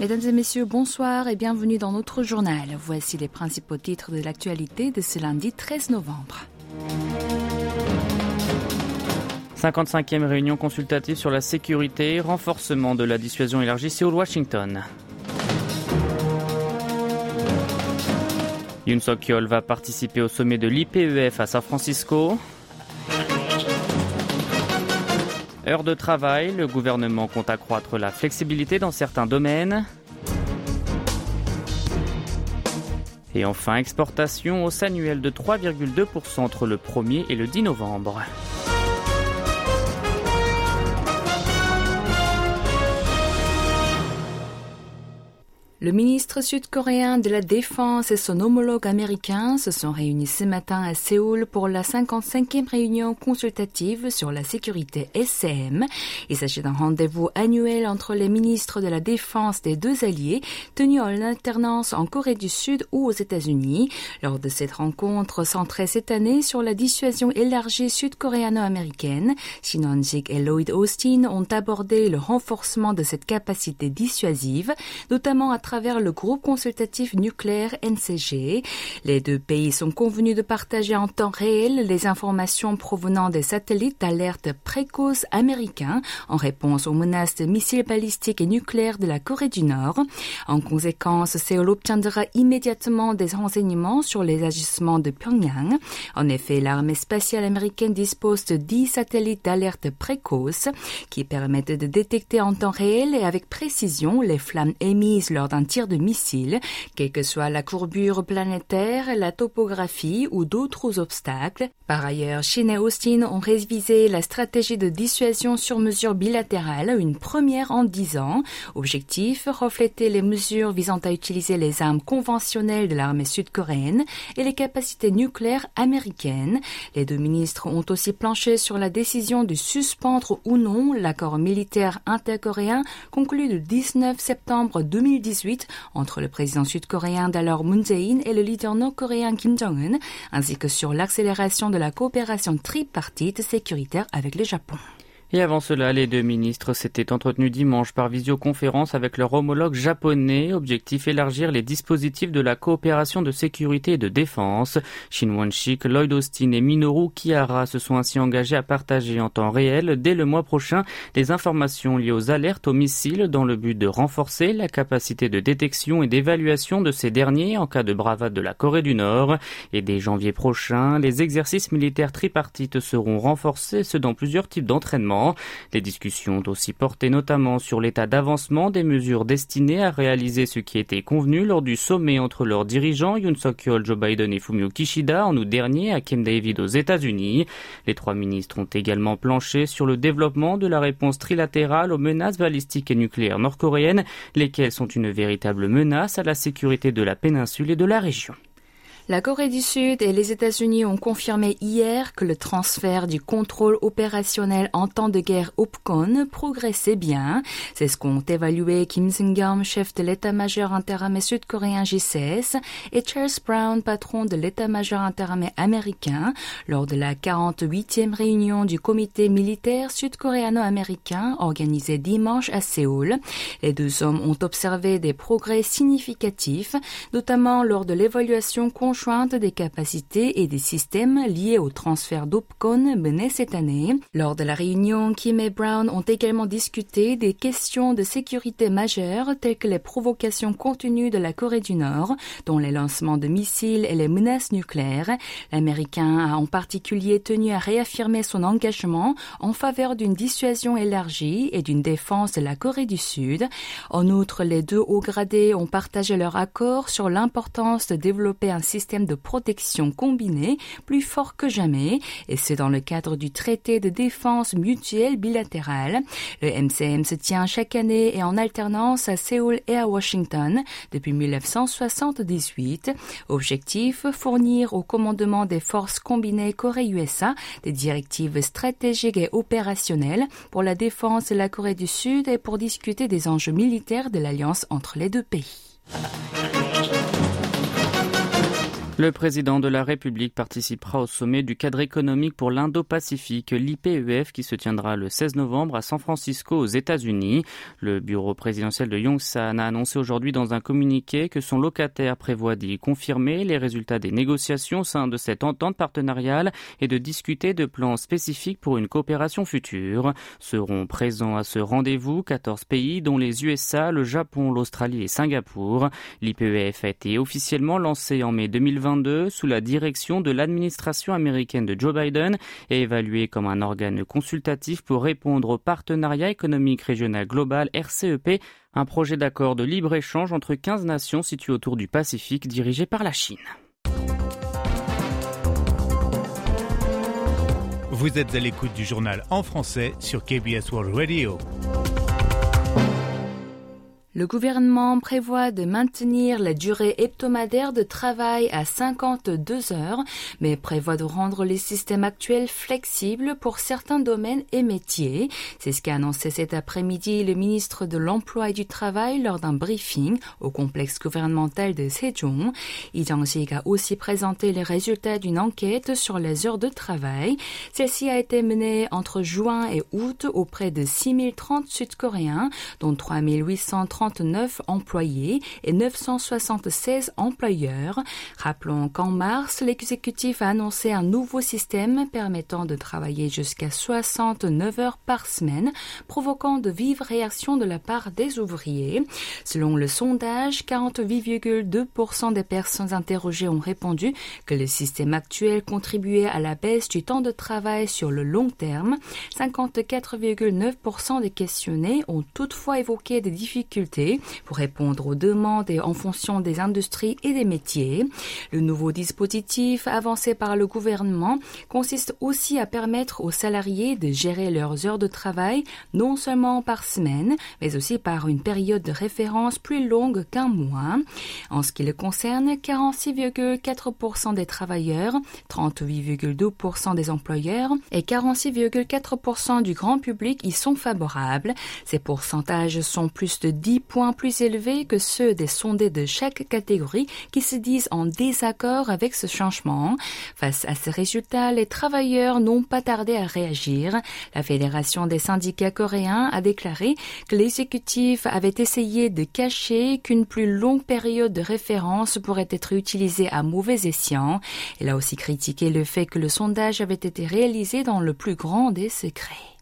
Mesdames et messieurs, bonsoir et bienvenue dans notre journal. Voici les principaux titres de l'actualité de ce lundi 13 novembre. 55e réunion consultative sur la sécurité, renforcement de la dissuasion élargie Séoul-Washington. Yoon Suk-yeol va participer au sommet de l'IPEF à San Francisco. Heure de travail, le gouvernement compte accroître la flexibilité dans certains domaines. Et enfin, exportation hausse annuelle de 3,2% entre le 1er et le 10 novembre. Le ministre sud-coréen de la Défense et son homologue américain se sont réunis ce matin à Séoul pour la 55e réunion consultative sur la sécurité SCM. Il s'agit d'un rendez-vous annuel entre les ministres de la Défense des deux alliés tenus en alternance en Corée du Sud ou aux États-Unis. Lors de cette rencontre centrée cette année sur la dissuasion élargie sud-coréano-américaine, Shin sik et Lloyd Austin ont abordé le renforcement de cette capacité dissuasive, notamment à travers le groupe consultatif nucléaire NCG. Les deux pays sont convenus de partager en temps réel les informations provenant des satellites d'alerte précoce américains en réponse aux menaces de missiles balistiques et nucléaires de la Corée du Nord. En conséquence, Séoul obtiendra immédiatement des renseignements sur les agissements de Pyongyang. En effet, l'armée spatiale américaine dispose de 10 satellites d'alerte précoce qui permettent de détecter en temps réel et avec précision les flammes émises lors d'un un tir de missile, quelle que soit la courbure planétaire, la topographie ou d'autres obstacles. Par ailleurs, Chine et Austin ont révisé la stratégie de dissuasion sur mesure bilatérale, une première en dix ans. Objectif, refléter les mesures visant à utiliser les armes conventionnelles de l'armée sud-coréenne et les capacités nucléaires américaines. Les deux ministres ont aussi planché sur la décision de suspendre ou non l'accord militaire intercoréen conclu le 19 septembre 2018 entre le président sud-coréen d'alors Moon Jae-in et le leader nord-coréen Kim Jong-un, ainsi que sur l'accélération de la coopération tripartite sécuritaire avec le Japon. Et avant cela, les deux ministres s'étaient entretenus dimanche par visioconférence avec leur homologue japonais. Objectif élargir les dispositifs de la coopération de sécurité et de défense. Shin Won-shik, Lloyd Austin et Minoru Kihara se sont ainsi engagés à partager en temps réel dès le mois prochain des informations liées aux alertes aux missiles dans le but de renforcer la capacité de détection et d'évaluation de ces derniers en cas de bravade de la Corée du Nord. Et dès janvier prochain, les exercices militaires tripartites seront renforcés, ce dans plusieurs types d'entraînement les discussions ont aussi porté notamment sur l'état d'avancement des mesures destinées à réaliser ce qui était convenu lors du sommet entre leurs dirigeants Yoon Suk-yeol, Joe Biden et Fumio Kishida en août dernier à Camp David aux États-Unis. Les trois ministres ont également planché sur le développement de la réponse trilatérale aux menaces balistiques et nucléaires nord-coréennes, lesquelles sont une véritable menace à la sécurité de la péninsule et de la région. La Corée du Sud et les États-Unis ont confirmé hier que le transfert du contrôle opérationnel en temps de guerre OPCON progressait bien. C'est ce qu'ont évalué Kim Seung-gyeom, chef de l'état-major interarmé sud-coréen JCS, et Charles Brown, patron de l'état-major interarmé américain, lors de la 48e réunion du comité militaire sud-coréano-américain organisée dimanche à Séoul. Les deux hommes ont observé des progrès significatifs, notamment lors de l'évaluation conjointe des capacités et des systèmes liés au transfert d'OPCON mené cette année. Lors de la réunion, Kim et Brown ont également discuté des questions de sécurité majeures telles que les provocations contenues de la Corée du Nord, dont les lancements de missiles et les menaces nucléaires. L'Américain a en particulier tenu à réaffirmer son engagement en faveur d'une dissuasion élargie et d'une défense de la Corée du Sud. En outre, les deux hauts gradés ont partagé leur accord sur l'importance de développer un système de protection combiné plus fort que jamais, et c'est dans le cadre du traité de défense mutuelle bilatérale. Le MCM se tient chaque année et en alternance à Séoul et à Washington depuis 1978. Objectif, fournir au commandement des forces combinées Corée-USA des directives stratégiques et opérationnelles pour la défense de la Corée du Sud et pour discuter des enjeux militaires de l'alliance entre les deux pays. Le président de la République participera au sommet du cadre économique pour l'Indo-Pacifique, l'IPEF, qui se tiendra le 16 novembre à San Francisco aux États-Unis. Le bureau présidentiel de Yongsan a annoncé aujourd'hui dans un communiqué que son locataire prévoit d'y confirmer les résultats des négociations au sein de cette entente partenariale et de discuter de plans spécifiques pour une coopération future. Seront présents à ce rendez-vous 14 pays dont les USA, le Japon, l'Australie et Singapour. L'IPEF a été officiellement lancé en mai 2020 sous la direction de l'administration américaine de Joe Biden et évalué comme un organe consultatif pour répondre au partenariat économique régional global RCEP, un projet d'accord de libre-échange entre 15 nations situées autour du Pacifique dirigé par la Chine. Vous êtes à l'écoute du journal en français sur KBS World Radio. Le gouvernement prévoit de maintenir la durée hebdomadaire de travail à 52 heures, mais prévoit de rendre les systèmes actuels flexibles pour certains domaines et métiers. C'est ce qu'a annoncé cet après-midi le ministre de l'Emploi et du Travail lors d'un briefing au complexe gouvernemental de Sejong. Lee a aussi présenté les résultats d'une enquête sur les heures de travail. Celle-ci a été menée entre juin et août auprès de 6030 Sud-Coréens, dont 3830 employés et 976 employeurs. Rappelons qu'en mars, l'exécutif a annoncé un nouveau système permettant de travailler jusqu'à 69 heures par semaine, provoquant de vives réactions de la part des ouvriers. Selon le sondage, 48,2% des personnes interrogées ont répondu que le système actuel contribuait à la baisse du temps de travail sur le long terme. 54,9% des questionnés ont toutefois évoqué des difficultés pour répondre aux demandes et en fonction des industries et des métiers. Le nouveau dispositif avancé par le gouvernement consiste aussi à permettre aux salariés de gérer leurs heures de travail non seulement par semaine, mais aussi par une période de référence plus longue qu'un mois. En ce qui le concerne, 46,4% des travailleurs, 38,2% des employeurs et 46,4% du grand public y sont favorables. Ces pourcentages sont plus de 10 points plus élevés que ceux des sondés de chaque catégorie qui se disent en désaccord avec ce changement. Face à ces résultats, les travailleurs n'ont pas tardé à réagir. La Fédération des syndicats coréens a déclaré que l'exécutif avait essayé de cacher qu'une plus longue période de référence pourrait être utilisée à mauvais escient. Il a aussi critiqué le fait que le sondage avait été réalisé dans le plus grand des secrets.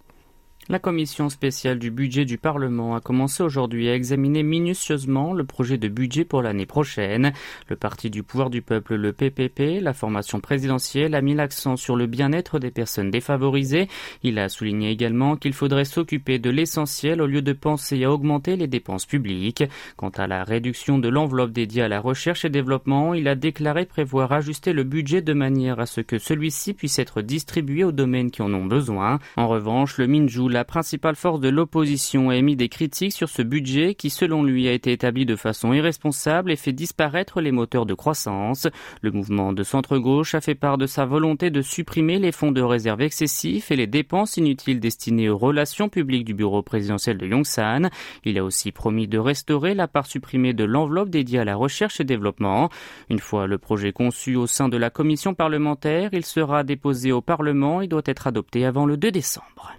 La commission spéciale du budget du Parlement a commencé aujourd'hui à examiner minutieusement le projet de budget pour l'année prochaine. Le parti du pouvoir du peuple, le PPP, la formation présidentielle, a mis l'accent sur le bien-être des personnes défavorisées. Il a souligné également qu'il faudrait s'occuper de l'essentiel au lieu de penser à augmenter les dépenses publiques. Quant à la réduction de l'enveloppe dédiée à la recherche et développement, il a déclaré prévoir ajuster le budget de manière à ce que celui-ci puisse être distribué aux domaines qui en ont besoin. En revanche, le Minju la principale force de l'opposition a émis des critiques sur ce budget qui, selon lui, a été établi de façon irresponsable et fait disparaître les moteurs de croissance. Le mouvement de centre-gauche a fait part de sa volonté de supprimer les fonds de réserve excessifs et les dépenses inutiles destinées aux relations publiques du bureau présidentiel de Yongsan. Il a aussi promis de restaurer la part supprimée de l'enveloppe dédiée à la recherche et développement. Une fois le projet conçu au sein de la commission parlementaire, il sera déposé au Parlement et doit être adopté avant le 2 décembre.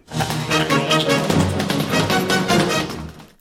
Thank you.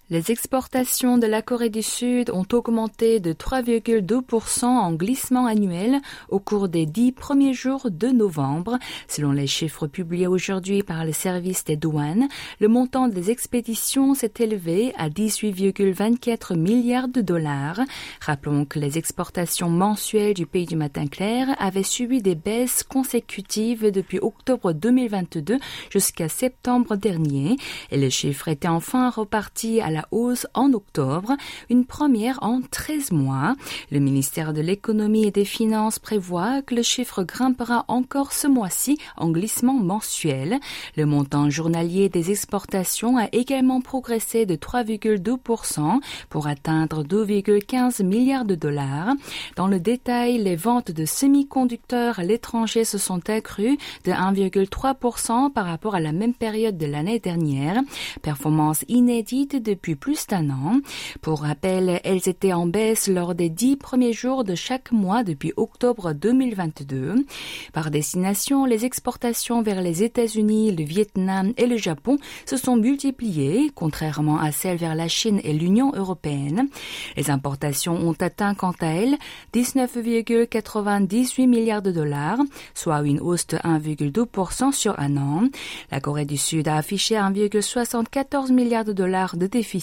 Les exportations de la Corée du Sud ont augmenté de 3,2% en glissement annuel au cours des dix premiers jours de novembre. Selon les chiffres publiés aujourd'hui par le service des douanes, le montant des expéditions s'est élevé à 18,24 milliards de dollars. Rappelons que les exportations mensuelles du pays du matin clair avaient subi des baisses consécutives depuis octobre 2022 jusqu'à septembre dernier et les chiffres étaient enfin repartis à hausse en octobre, une première en 13 mois. Le ministère de l'économie et des finances prévoit que le chiffre grimpera encore ce mois-ci en glissement mensuel. Le montant journalier des exportations a également progressé de 3,2% pour atteindre 2,15 milliards de dollars. Dans le détail, les ventes de semi-conducteurs à l'étranger se sont accrues de 1,3% par rapport à la même période de l'année dernière, performance inédite depuis plus d'un an. Pour rappel, elles étaient en baisse lors des dix premiers jours de chaque mois depuis octobre 2022. Par destination, les exportations vers les États-Unis, le Vietnam et le Japon se sont multipliées, contrairement à celles vers la Chine et l'Union européenne. Les importations ont atteint quant à elles 19,98 milliards de dollars, soit une hausse de 1,2% sur un an. La Corée du Sud a affiché 1,74 milliards de dollars de déficit.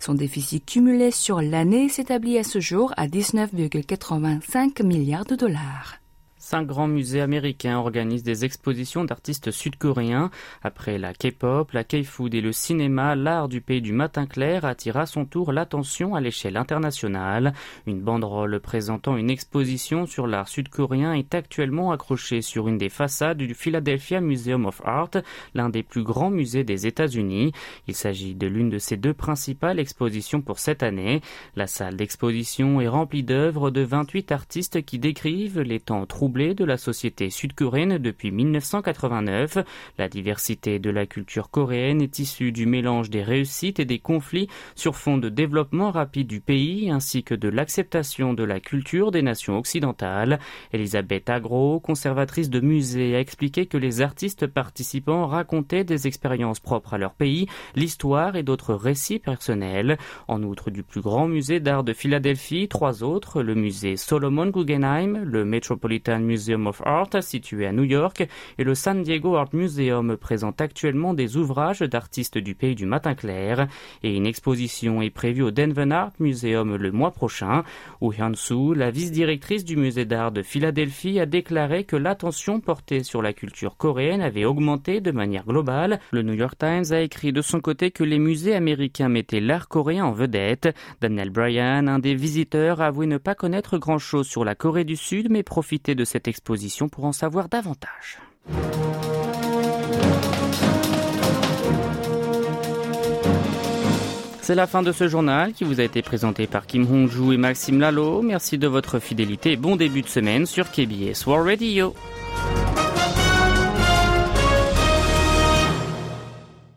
Son déficit cumulé sur l'année s'établit à ce jour à 19,85 milliards de dollars. Cinq grands musées américains organisent des expositions d'artistes sud-coréens. Après la K-pop, la K-food et le cinéma, l'art du pays du matin clair attire à son tour l'attention à l'échelle internationale. Une banderole présentant une exposition sur l'art sud-coréen est actuellement accrochée sur une des façades du Philadelphia Museum of Art, l'un des plus grands musées des États-Unis. Il s'agit de l'une de ses deux principales expositions pour cette année. La salle d'exposition est remplie d'œuvres de 28 artistes qui décrivent les temps troublés de la société sud-coréenne depuis 1989. La diversité de la culture coréenne est issue du mélange des réussites et des conflits sur fond de développement rapide du pays ainsi que de l'acceptation de la culture des nations occidentales. Elisabeth Agro, conservatrice de musée, a expliqué que les artistes participants racontaient des expériences propres à leur pays, l'histoire et d'autres récits personnels. En outre du plus grand musée d'art de Philadelphie, trois autres, le musée Solomon Guggenheim, le Metropolitan Museum of Art, situé à New York, et le San Diego Art Museum présente actuellement des ouvrages d'artistes du pays du matin clair, et une exposition est prévue au Denver Art Museum le mois prochain, où Hyun-soo, la vice-directrice du musée d'art de Philadelphie, a déclaré que l'attention portée sur la culture coréenne avait augmenté de manière globale. Le New York Times a écrit de son côté que les musées américains mettaient l'art coréen en vedette. Daniel Bryan, un des visiteurs, a avoué ne pas connaître grand-chose sur la Corée du Sud, mais profiter de cette exposition pour en savoir davantage. C'est la fin de ce journal qui vous a été présenté par Kim Hong-joo et Maxime Lalo. Merci de votre fidélité bon début de semaine sur KBS World Radio.